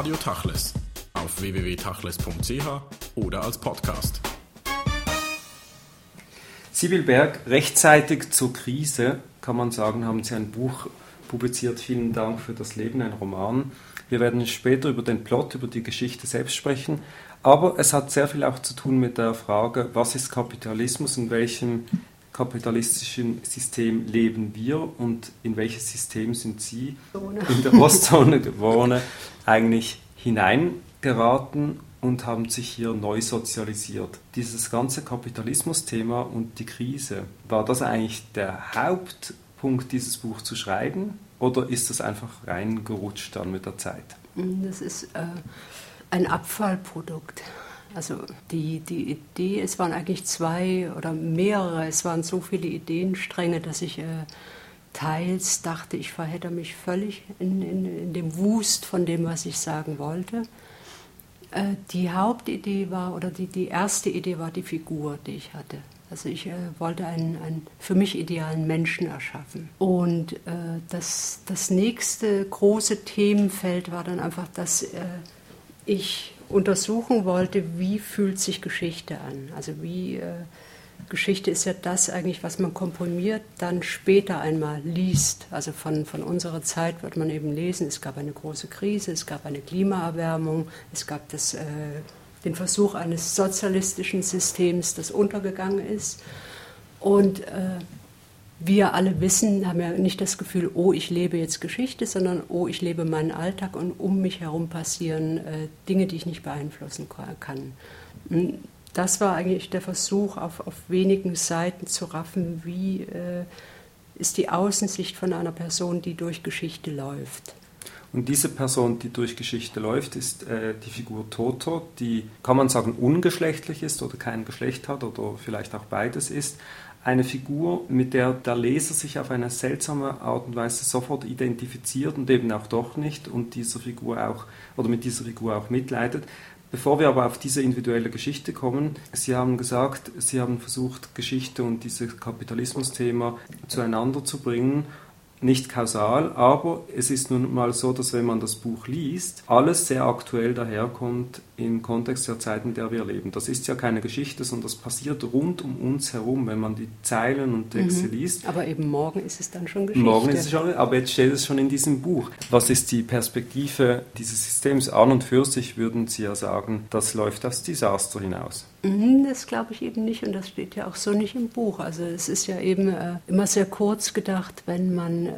Radio Tachles auf www.tachles.ch oder als Podcast. Sibyl Berg, rechtzeitig zur Krise, kann man sagen, haben Sie ein Buch publiziert. Vielen Dank für das Leben, ein Roman. Wir werden später über den Plot, über die Geschichte selbst sprechen. Aber es hat sehr viel auch zu tun mit der Frage, was ist Kapitalismus, in welchem kapitalistischen System leben wir und in welches System sind Sie in der Ostzone geboren eigentlich hineingeraten und haben sich hier neu sozialisiert. Dieses ganze Kapitalismus-Thema und die Krise, war das eigentlich der Hauptpunkt, dieses Buch zu schreiben oder ist das einfach reingerutscht dann mit der Zeit? Das ist äh, ein Abfallprodukt. Also die, die Idee, es waren eigentlich zwei oder mehrere, es waren so viele Ideenstränge, dass ich äh, teils dachte, ich verhedder mich völlig in, in, in, dem Wust von dem, was ich sagen wollte. Äh, die Hauptidee war, oder die, die erste Idee war die Figur, die ich hatte. Also ich äh, wollte einen, einen für mich idealen Menschen erschaffen. Und äh, das, das nächste große Themenfeld war dann einfach, dass äh, ich untersuchen wollte, wie fühlt sich Geschichte an. Also wie äh, Geschichte ist ja das eigentlich, was man komprimiert, dann später einmal liest. Also von, von unserer Zeit wird man eben lesen, es gab eine große Krise, es gab eine Klimaerwärmung, es gab das, äh, den Versuch eines sozialistischen Systems, das untergegangen ist. Und äh, wir alle wissen, haben ja nicht das Gefühl, oh, ich lebe jetzt Geschichte, sondern oh, ich lebe meinen Alltag und um mich herum passieren äh, Dinge, die ich nicht beeinflussen kann. Das war eigentlich der Versuch, auf, auf wenigen Seiten zu raffen, wie äh, ist die Außensicht von einer Person, die durch Geschichte läuft. Und diese Person, die durch Geschichte läuft, ist äh, die Figur Toto, die, kann man sagen, ungeschlechtlich ist oder kein Geschlecht hat oder vielleicht auch beides ist, eine Figur, mit der der Leser sich auf eine seltsame Art und Weise sofort identifiziert und eben auch doch nicht und dieser Figur auch oder mit dieser Figur auch mitleidet. Bevor wir aber auf diese individuelle Geschichte kommen, Sie haben gesagt, Sie haben versucht, Geschichte und dieses Kapitalismus-Thema zueinander zu bringen nicht kausal, aber es ist nun mal so, dass wenn man das Buch liest, alles sehr aktuell daherkommt im Kontext der Zeit, in der wir leben. Das ist ja keine Geschichte, sondern das passiert rund um uns herum, wenn man die Zeilen und Texte mhm. liest. Aber eben morgen ist es dann schon Geschichte. Morgen ist es schon, aber jetzt steht es schon in diesem Buch. Was ist die Perspektive dieses Systems? An und für sich würden Sie ja sagen, das läuft aufs Desaster hinaus. Mhm, das glaube ich eben nicht und das steht ja auch so nicht im Buch. Also es ist ja eben äh, immer sehr kurz gedacht, wenn man äh,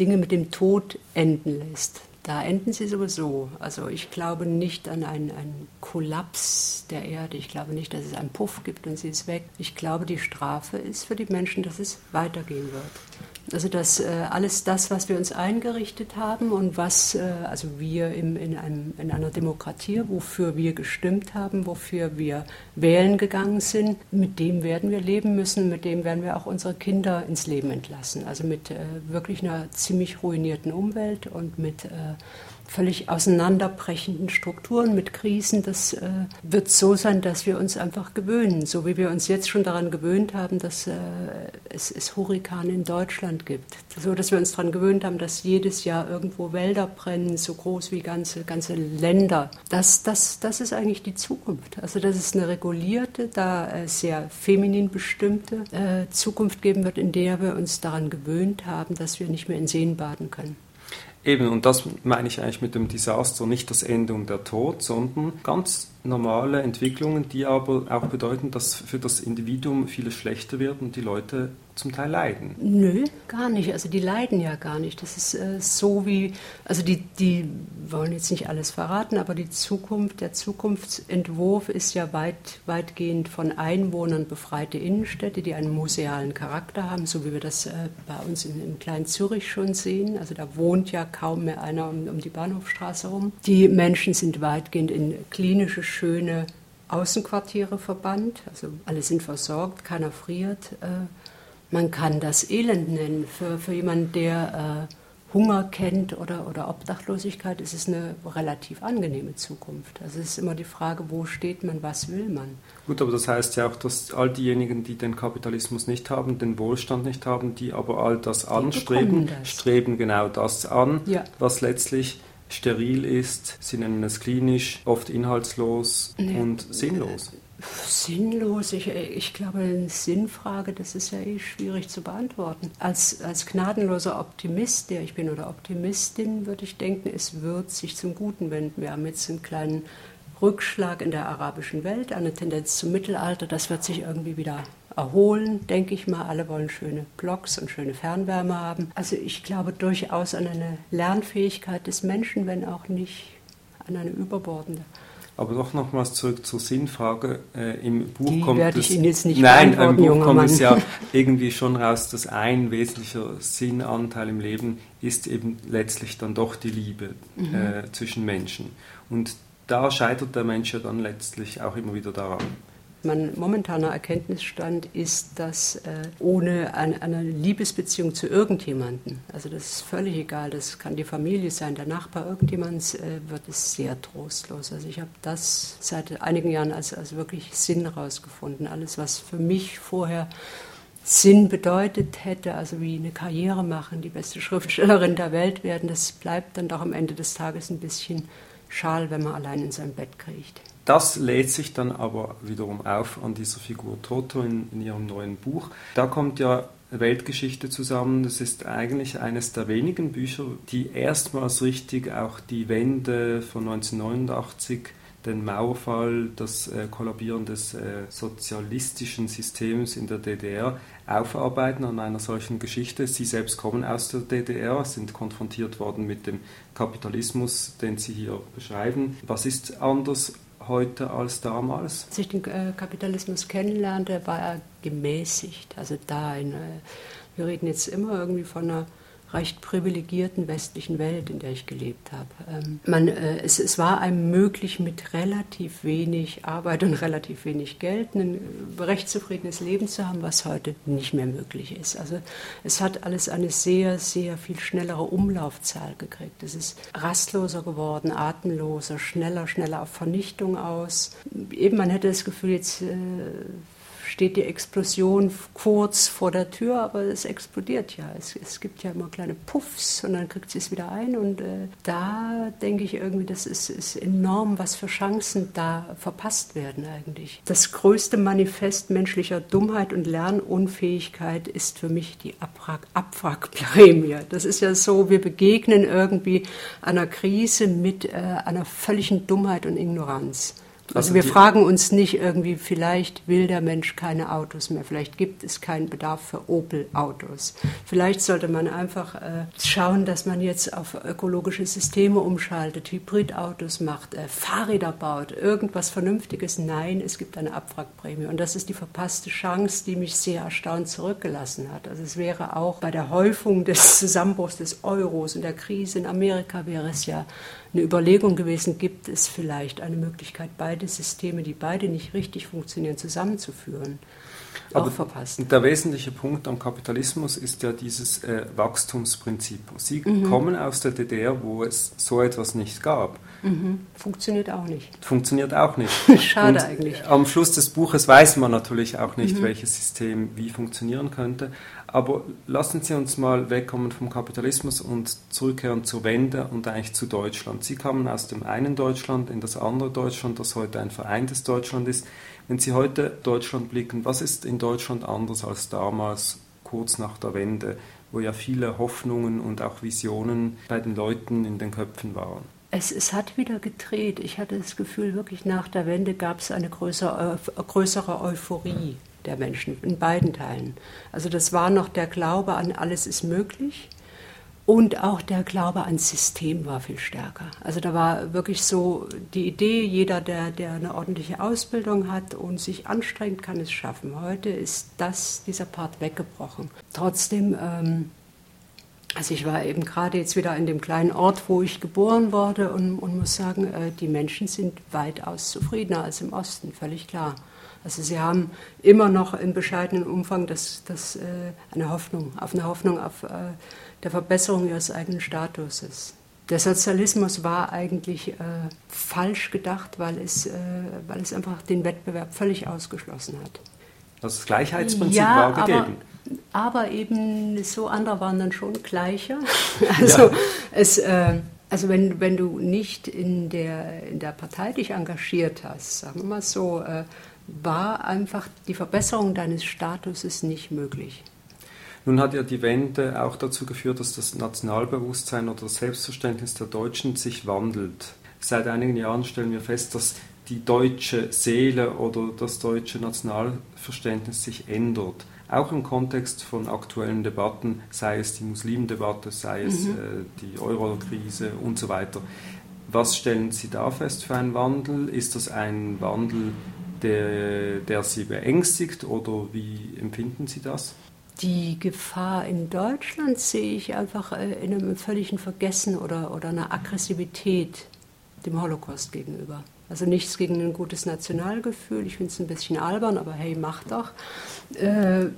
Dinge mit dem Tod enden lässt. Da enden sie sowieso. Also ich glaube nicht an einen, einen Kollaps der Erde. Ich glaube nicht, dass es einen Puff gibt und sie ist weg. Ich glaube, die Strafe ist für die Menschen, dass es weitergehen wird. Also dass äh, alles das, was wir uns eingerichtet haben und was äh, also wir im, in, einem, in einer Demokratie, wofür wir gestimmt haben, wofür wir wählen gegangen sind, mit dem werden wir leben müssen, mit dem werden wir auch unsere Kinder ins Leben entlassen. Also mit äh, wirklich einer ziemlich ruinierten Umwelt und mit äh, völlig auseinanderbrechenden Strukturen, mit Krisen. Das äh, wird so sein, dass wir uns einfach gewöhnen, so wie wir uns jetzt schon daran gewöhnt haben, dass äh, es, es Hurrikane in Deutschland gibt. So dass wir uns daran gewöhnt haben, dass jedes Jahr irgendwo Wälder brennen, so groß wie ganze, ganze Länder. Das, das, das ist eigentlich die Zukunft. Also dass es eine regulierte, da äh, sehr feminin bestimmte äh, Zukunft geben wird, in der wir uns daran gewöhnt haben, dass wir nicht mehr in Seen baden können. Eben, und das meine ich eigentlich mit dem Desaster, nicht das Ende und der Tod, sondern ganz normale Entwicklungen, die aber auch bedeuten, dass für das Individuum vieles schlechter wird und die Leute zum Teil leiden. Nö, gar nicht. Also die leiden ja gar nicht. Das ist äh, so wie, also die, die wollen jetzt nicht alles verraten, aber die Zukunft, der Zukunftsentwurf ist ja weit, weitgehend von Einwohnern befreite Innenstädte, die einen musealen Charakter haben, so wie wir das äh, bei uns in, im kleinen Zürich schon sehen. Also da wohnt ja kaum mehr einer um, um die Bahnhofstraße rum. Die Menschen sind weitgehend in klinische schöne Außenquartiere verbannt. Also alle sind versorgt, keiner friert. Äh, man kann das Elend nennen. Für, für jemanden, der äh, Hunger kennt oder, oder Obdachlosigkeit, ist es eine relativ angenehme Zukunft. Also es ist immer die Frage, wo steht man, was will man. Gut, aber das heißt ja auch, dass all diejenigen, die den Kapitalismus nicht haben, den Wohlstand nicht haben, die aber all das die anstreben, das. streben genau das an, ja. was letztlich steril ist. Sie nennen es klinisch, oft inhaltslos nee. und sinnlos. Sinnlos, ich, ich glaube, eine Sinnfrage, das ist ja eh schwierig zu beantworten. Als, als gnadenloser Optimist, der ich bin oder Optimistin, würde ich denken, es wird sich zum Guten wenden. Wir haben jetzt einen kleinen Rückschlag in der arabischen Welt, eine Tendenz zum Mittelalter, das wird sich irgendwie wieder erholen, denke ich mal. Alle wollen schöne Blogs und schöne Fernwärme haben. Also ich glaube durchaus an eine Lernfähigkeit des Menschen, wenn auch nicht an eine überbordende. Aber doch nochmals zurück zur Sinnfrage. Äh, Im Buch Die kommt werde ich Ihnen jetzt nicht Nein, im Buch kommt Mann. es ja irgendwie schon raus, dass ein wesentlicher Sinnanteil im Leben ist eben letztlich dann doch die Liebe mhm. äh, zwischen Menschen. Und da scheitert der Mensch ja dann letztlich auch immer wieder daran. Mein momentaner Erkenntnisstand ist, dass äh, ohne ein, eine Liebesbeziehung zu irgendjemandem, also das ist völlig egal, das kann die Familie sein, der Nachbar, irgendjemands, äh, wird es sehr trostlos. Also ich habe das seit einigen Jahren als, als wirklich Sinn rausgefunden. Alles, was für mich vorher Sinn bedeutet hätte, also wie eine Karriere machen, die beste Schriftstellerin der Welt werden, das bleibt dann doch am Ende des Tages ein bisschen schal, wenn man allein in sein Bett kriecht. Das lädt sich dann aber wiederum auf an dieser Figur Toto in, in ihrem neuen Buch. Da kommt ja Weltgeschichte zusammen. Das ist eigentlich eines der wenigen Bücher, die erstmals richtig auch die Wende von 1989 den Mauerfall, das äh, Kollabieren des äh, sozialistischen Systems in der DDR aufarbeiten an einer solchen Geschichte. Sie selbst kommen aus der DDR, sind konfrontiert worden mit dem Kapitalismus, den Sie hier beschreiben. Was ist anders heute als damals? Als ich den äh, Kapitalismus kennenlernte, war er gemäßigt. Also da, in, äh, wir reden jetzt immer irgendwie von einer recht privilegierten westlichen Welt, in der ich gelebt habe. Ähm, man, äh, es, es, war einem möglich, mit relativ wenig Arbeit und relativ wenig Geld ein recht zufriedenes Leben zu haben, was heute nicht mehr möglich ist. Also es hat alles eine sehr, sehr viel schnellere Umlaufzahl gekriegt. Es ist rastloser geworden, atemloser, schneller, schneller auf Vernichtung aus. Eben, man hätte das Gefühl, jetzt äh, steht die Explosion kurz vor der Tür, aber es explodiert ja. Es, es gibt ja immer kleine Puffs und dann kriegt sie es wieder ein. Und äh, da denke ich irgendwie, das ist, ist, enorm, was für Chancen da verpasst werden eigentlich. Das größte Manifest menschlicher Dummheit und Lernunfähigkeit ist für mich die Abwrackprämie. Das ist ja so, wir begegnen irgendwie einer Krise mit äh, einer völligen Dummheit und Ignoranz. Also, also wir fragen uns nicht irgendwie, vielleicht will der Mensch keine Autos mehr, vielleicht gibt es keinen Bedarf für Opel-Autos. Vielleicht sollte man einfach äh, schauen, dass man jetzt auf ökologische Systeme umschaltet, Hybridautos macht, äh, Fahrräder baut, irgendwas Vernünftiges. Nein, es gibt eine Abwrackprämie. Und das ist die verpasste Chance, die mich sehr erstaunt zurückgelassen hat. Also es wäre auch bei der Häufung des Zusammenbruchs des Euros und der Krise in Amerika wäre es ja eine Überlegung gewesen, gibt es vielleicht eine Möglichkeit, beide Systeme, die beide nicht richtig funktionieren, zusammenzuführen. Aber verpasst. Der wesentliche Punkt am Kapitalismus ist ja dieses äh, Wachstumsprinzip. Sie mhm. kommen aus der DDR, wo es so etwas nicht gab. Mhm. Funktioniert auch nicht. Funktioniert auch nicht. Schade Und eigentlich. Am Schluss des Buches weiß man natürlich auch nicht, mhm. welches System wie funktionieren könnte. Aber lassen Sie uns mal wegkommen vom Kapitalismus und zurückkehren zur Wende und eigentlich zu Deutschland. Sie kamen aus dem einen Deutschland in das andere Deutschland, das heute ein vereintes Deutschland ist. Wenn Sie heute Deutschland blicken, was ist in Deutschland anders als damals, kurz nach der Wende, wo ja viele Hoffnungen und auch Visionen bei den Leuten in den Köpfen waren? Es, es, hat wieder gedreht. Ich hatte das Gefühl, wirklich nach der Wende gab es eine größere, größere Euphorie der Menschen in beiden Teilen. Also das war noch der Glaube an alles ist möglich und auch der Glaube ans System war viel stärker. Also da war wirklich so die Idee, jeder, der, der eine ordentliche Ausbildung hat und sich anstrengt, kann es schaffen. Heute ist das, dieser Part weggebrochen. Trotzdem, ähm, also ich war eben gerade jetzt wieder in dem kleinen Ort, wo ich geboren wurde und, und muss sagen, äh, die Menschen sind weitaus zufriedener als im Osten, völlig klar. Also sie haben immer noch in bescheidenen Umfang das, das, äh, eine Hoffnung, auf eine Hoffnung auf äh, der Verbesserung ihres eigenen Statuses. Der Sozialismus war eigentlich äh, falsch gedacht, weil es, äh, weil es einfach den Wettbewerb völlig ausgeschlossen hat. Das Gleichheitsprinzip ja, war gegeben. Aber, aber, eben so andere waren dann schon gleicher. Also ja. es, äh, Also wenn, wenn du nicht in der, in der Partei dich engagiert hast, sagen wir mal so, äh, war einfach die Verbesserung deines Statuses nicht möglich. Nun hat ja die Wende auch dazu geführt, dass das Nationalbewusstsein oder das Selbstverständnis der Deutschen sich wandelt. Seit einigen Jahren stellen wir fest, dass die deutsche Seele oder das deutsche Nationalverständnis sich ändert. Auch im Kontext von aktuellen Debatten, sei es die Muslimdebatte, sei es mhm. äh, die Euro-Krise und so weiter. Was stellen Sie da fest für einen Wandel? Ist das ein Wandel, der, der Sie beängstigt oder wie empfinden Sie das? Die Gefahr in Deutschland sehe ich einfach äh, in einem völligen Vergessen oder, oder einer Aggressivität dem Holocaust gegenüber. Also nichts gegen ein gutes Nationalgefühl. Ich finde es ein bisschen albern, aber hey, mach doch. Äh,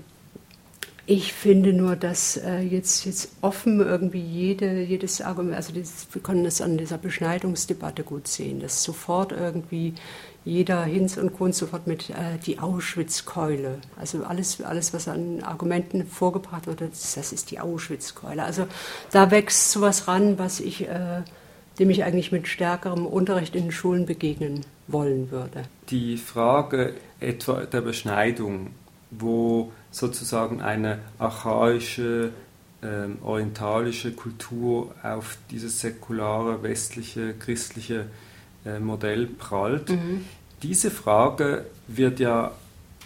ich finde nur, dass äh, jetzt, jetzt offen irgendwie jede, jedes Argument, also das, wir können das an dieser Beschneidungsdebatte gut sehen, dass sofort irgendwie jeder Hinz und Kunz sofort mit äh, die Auschwitz-Keule, also alles, alles, was an Argumenten vorgebracht wird, das, ist die Auschwitz-Keule. Also da wächst sowas ran, was ich äh, dem ich eigentlich mit stärkerem Unterricht in den Schulen begegnen wollen würde. Die Frage etwa der Beschneidung, wo sozusagen eine archaische, ähm, orientalische Kultur auf dieses säkulare, westliche, christliche Modell prallt. Mhm. Diese Frage wird ja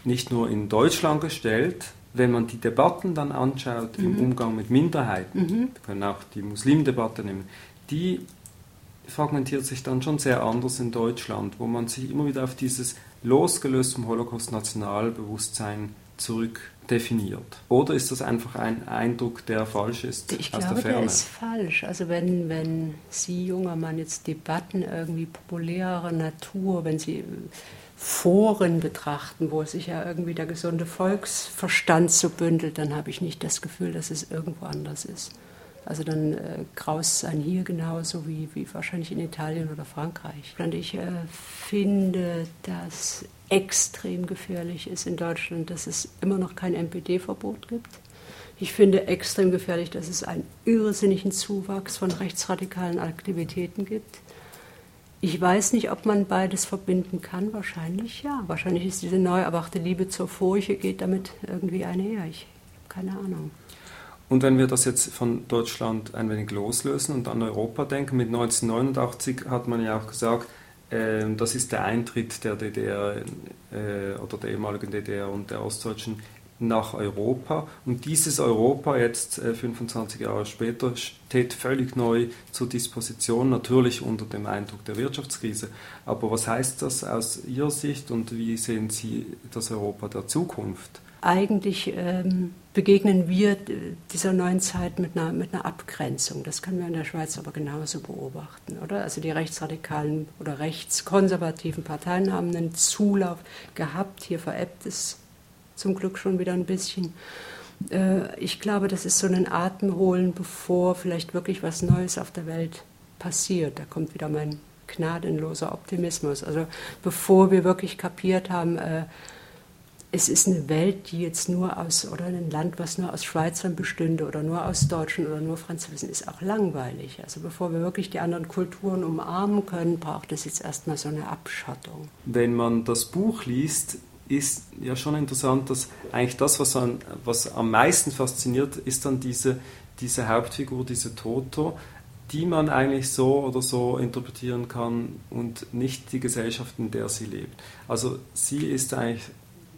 nicht nur in Deutschland gestellt, wenn man die Debatten dann anschaut mhm. im Umgang mit Minderheiten, mhm. wir können auch die Muslimdebatte nehmen, die fragmentiert sich dann schon sehr anders in Deutschland, wo man sich immer wieder auf dieses losgelöst vom Holocaust-Nationalbewusstsein zurück definiert? Oder ist das einfach ein Eindruck, der falsch ist ich aus glaube, der Ferne? Der ist falsch. Also wenn, wenn Sie, junger Mann, jetzt Debatten irgendwie populärer Natur, wenn Sie Foren betrachten, wo sich ja irgendwie der gesunde Volksverstand so bündelt, dann habe ich nicht das Gefühl, dass es irgendwo anders ist. Also dann äh, graust es einen hier genauso wie, wie wahrscheinlich in Italien oder Frankreich. Und ich äh, finde, dass extrem gefährlich ist in Deutschland, dass es immer noch kein NPD-Verbot gibt. Ich finde extrem gefährlich, dass es einen irrsinnigen Zuwachs von rechtsradikalen Aktivitäten gibt. Ich weiß nicht, ob man beides verbinden kann. Wahrscheinlich ja. Wahrscheinlich ist diese neu erwachte Liebe zur Furche geht damit irgendwie einher. Ich habe keine Ahnung. Und wenn wir das jetzt von Deutschland ein wenig loslösen und an Europa denken, mit 1989 hat man ja auch gesagt, äh, das ist der Eintritt der DDR äh, oder der ehemaligen DDR und der Ostdeutschen nach Europa. Und dieses Europa jetzt, äh, 25 Jahre später, steht völlig neu zur Disposition, natürlich unter dem Eindruck der Wirtschaftskrise. Aber was heißt das aus Ihrer Sicht und wie sehen Sie das Europa der Zukunft? eigentlich ähm, begegnen wir dieser neuen Zeit mit einer, mit einer Abgrenzung. Das können wir in der Schweiz aber genauso beobachten, oder? Also die rechtsradikalen oder rechtskonservativen Parteien haben einen Zulauf gehabt. Hier verebbt es zum Glück schon wieder ein bisschen. Äh, ich glaube, das ist so ein Atemholen, bevor vielleicht wirklich was Neues auf der Welt passiert. Da kommt wieder mein gnadenloser Optimismus. Also bevor wir wirklich kapiert haben, äh, es ist eine Welt, die jetzt nur aus, oder ein Land, was nur aus Schweizern bestünde oder nur aus Deutschen oder nur Franzosen, ist auch langweilig. Also bevor wir wirklich die anderen Kulturen umarmen können, braucht es jetzt erstmal so eine Abschottung. Wenn man das Buch liest, ist ja schon interessant, dass eigentlich das, was, an, was am meisten fasziniert, ist dann diese, diese Hauptfigur, diese Toto, die man eigentlich so oder so interpretieren kann und nicht die Gesellschaft, in der sie lebt. Also sie ist eigentlich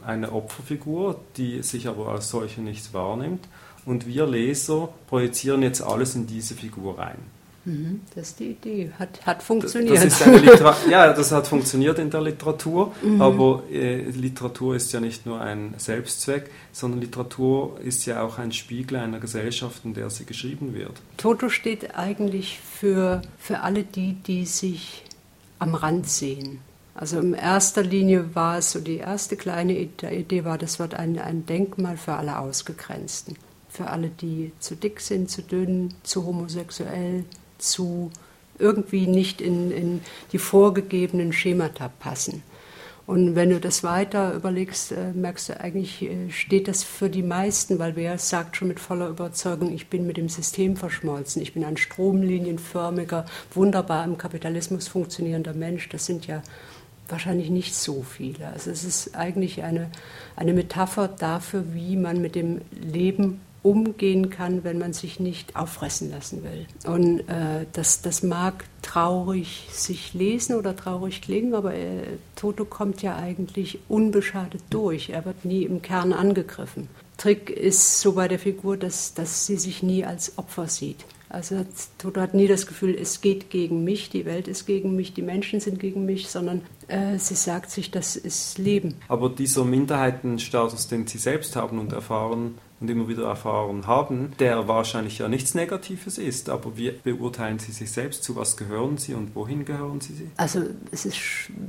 eine Opferfigur, die sich aber als solche nicht wahrnimmt. Und wir Leser projizieren jetzt alles in diese Figur rein. Mhm, das ist die Idee. Hat, hat funktioniert. Das, das ja, das hat funktioniert in der Literatur, mhm. aber äh, Literatur ist ja nicht nur ein Selbstzweck, sondern Literatur ist ja auch ein Spiegel einer Gesellschaft, in der sie geschrieben wird. Toto steht eigentlich für, für alle die, die sich am Rand sehen. Also in erster Linie war es so, die erste kleine Idee war, das wird ein, ein Denkmal für alle Ausgegrenzten. Für alle, die zu dick sind, zu dünn, zu homosexuell, zu irgendwie nicht in, in die vorgegebenen Schemata passen. Und wenn du das weiter überlegst, äh, merkst du eigentlich, äh, steht das für die meisten, weil wer sagt schon mit voller Überzeugung, ich bin mit dem System verschmolzen, ich bin ein stromlinienförmiger, wunderbar im Kapitalismus funktionierender Mensch. Das sind ja wahrscheinlich nicht so viele. Also es ist eigentlich eine, eine Metapher dafür, wie man mit dem Leben umgehen kann, wenn man sich nicht auffressen lassen will. Und äh, das, das mag traurig sich lesen oder traurig klingen, aber äh, Toto kommt ja eigentlich unbeschadet durch. Er wird nie im Kern angegriffen. Trick ist so bei der Figur, dass, dass sie sich nie als Opfer sieht. Also Toto hat nie das Gefühl, es geht gegen mich, die Welt ist gegen mich, die Menschen sind gegen mich, sondern äh, sie sagt sich, das ist Leben. Aber dieser Minderheitenstatus, den Sie selbst haben und erfahren, und immer wieder erfahren haben, der wahrscheinlich ja nichts Negatives ist. Aber wie beurteilen Sie sich selbst? Zu was gehören Sie und wohin gehören Sie? Also es ist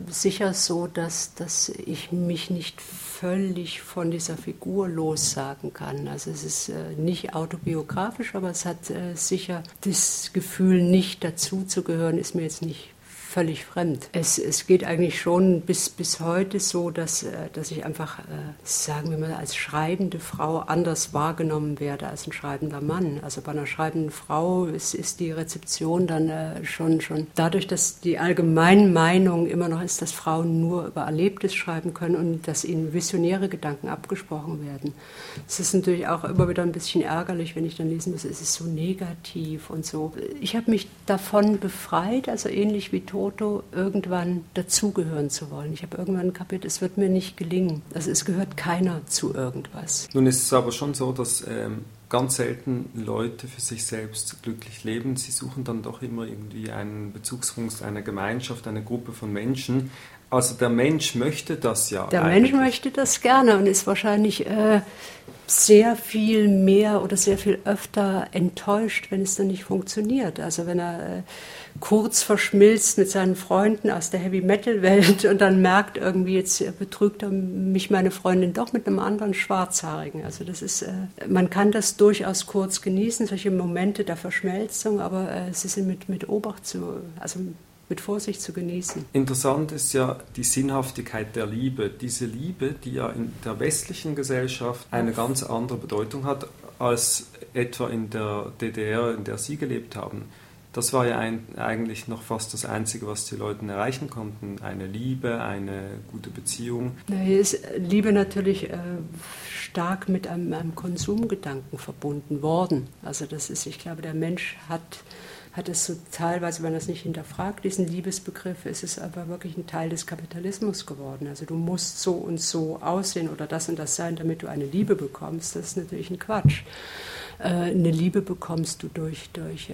sicher so, dass, dass ich mich nicht völlig von dieser Figur lossagen kann. Also es ist äh, nicht autobiografisch, aber es hat äh, sicher das Gefühl, nicht dazu zu gehören, ist mir jetzt nicht völlig fremd. Es, es geht eigentlich schon bis, bis heute so, dass, äh, dass ich einfach, äh, sagen wir mal, als schreibende Frau anders wahrgenommen werde als ein schreibender Mann. Also bei einer schreibenden Frau ist, ist die Rezeption dann äh, schon, schon dadurch, dass die allgemeine Meinung immer noch ist, dass Frauen nur über Erlebtes schreiben können und dass ihnen visionäre Gedanken abgesprochen werden. Es ist natürlich auch immer wieder ein bisschen ärgerlich, wenn ich dann lesen muss, es ist so negativ und so. Ich habe mich davon befreit, also ähnlich wie Tod Foto irgendwann dazugehören zu wollen. Ich habe irgendwann kapiert, es wird mir nicht gelingen. Also es gehört keiner zu irgendwas. Nun ist es aber schon so, dass ähm, ganz selten Leute für sich selbst glücklich leben. Sie suchen dann doch immer irgendwie einen Bezugspunkt, eine Gemeinschaft, eine Gruppe von Menschen. Also der Mensch möchte das ja. Der eigentlich. Mensch möchte das gerne und ist wahrscheinlich äh, sehr viel mehr oder sehr viel öfter enttäuscht, wenn es dann nicht funktioniert. Also wenn er äh, kurz verschmilzt mit seinen Freunden aus der Heavy-Metal-Welt und dann merkt irgendwie, jetzt betrügt er mich meine Freundin doch mit einem anderen Schwarzhaarigen. Also das ist, äh, man kann das durchaus kurz genießen, solche Momente der Verschmelzung, aber äh, sie sind mit, mit Obacht zu, also mit Vorsicht zu genießen. Interessant ist ja die Sinnhaftigkeit der Liebe. Diese Liebe, die ja in der westlichen Gesellschaft eine ganz andere Bedeutung hat als etwa in der DDR, in der Sie gelebt haben das war ja ein, eigentlich noch fast das Einzige, was die Leute erreichen konnten. Eine Liebe, eine gute Beziehung. Hier ist Liebe natürlich äh, stark mit einem, einem, Konsumgedanken verbunden worden. Also das ist, ich glaube, der Mensch hat, hat es so teilweise, wenn er es nicht hinterfragt, diesen Liebesbegriff, ist es aber wirklich ein Teil des Kapitalismus geworden. Also du musst so und so aussehen oder das und das sein, damit du eine Liebe bekommst. Das ist natürlich ein Quatsch. Äh, eine Liebe bekommst du durch, durch äh,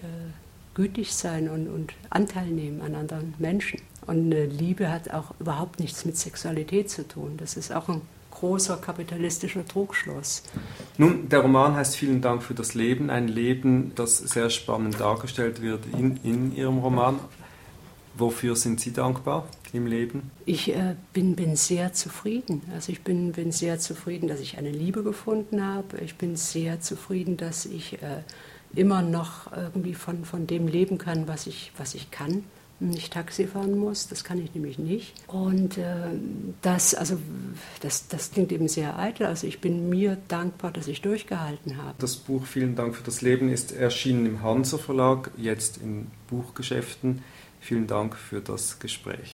gütig sein und, und Anteil nehmen an anderen Menschen. Und eine Liebe hat auch überhaupt nichts mit Sexualität zu tun. Das ist auch ein großer kapitalistischer Trugschluss. Nun, der Roman heißt Vielen Dank für das Leben, ein Leben, das sehr spannend dargestellt wird in, in Ihrem Roman. Wofür sind Sie dankbar im Leben? Ich äh, bin, bin sehr zufrieden. Also ich bin, bin sehr zufrieden, dass ich eine Liebe gefunden habe. Ich bin sehr zufrieden, dass ich äh, immer noch irgendwie von, von dem leben kann, was ich, was ich kann nicht Taxi fahren muss, das kann ich nämlich nicht. Und äh, das, also, das, das klingt eben sehr eitel. Also ich bin mir dankbar, dass ich durchgehalten habe. Das Buch Vielen Dank für das Leben ist erschienen im Hansa Verlag, jetzt in Buchgeschäften. Vielen Dank für das Gespräch.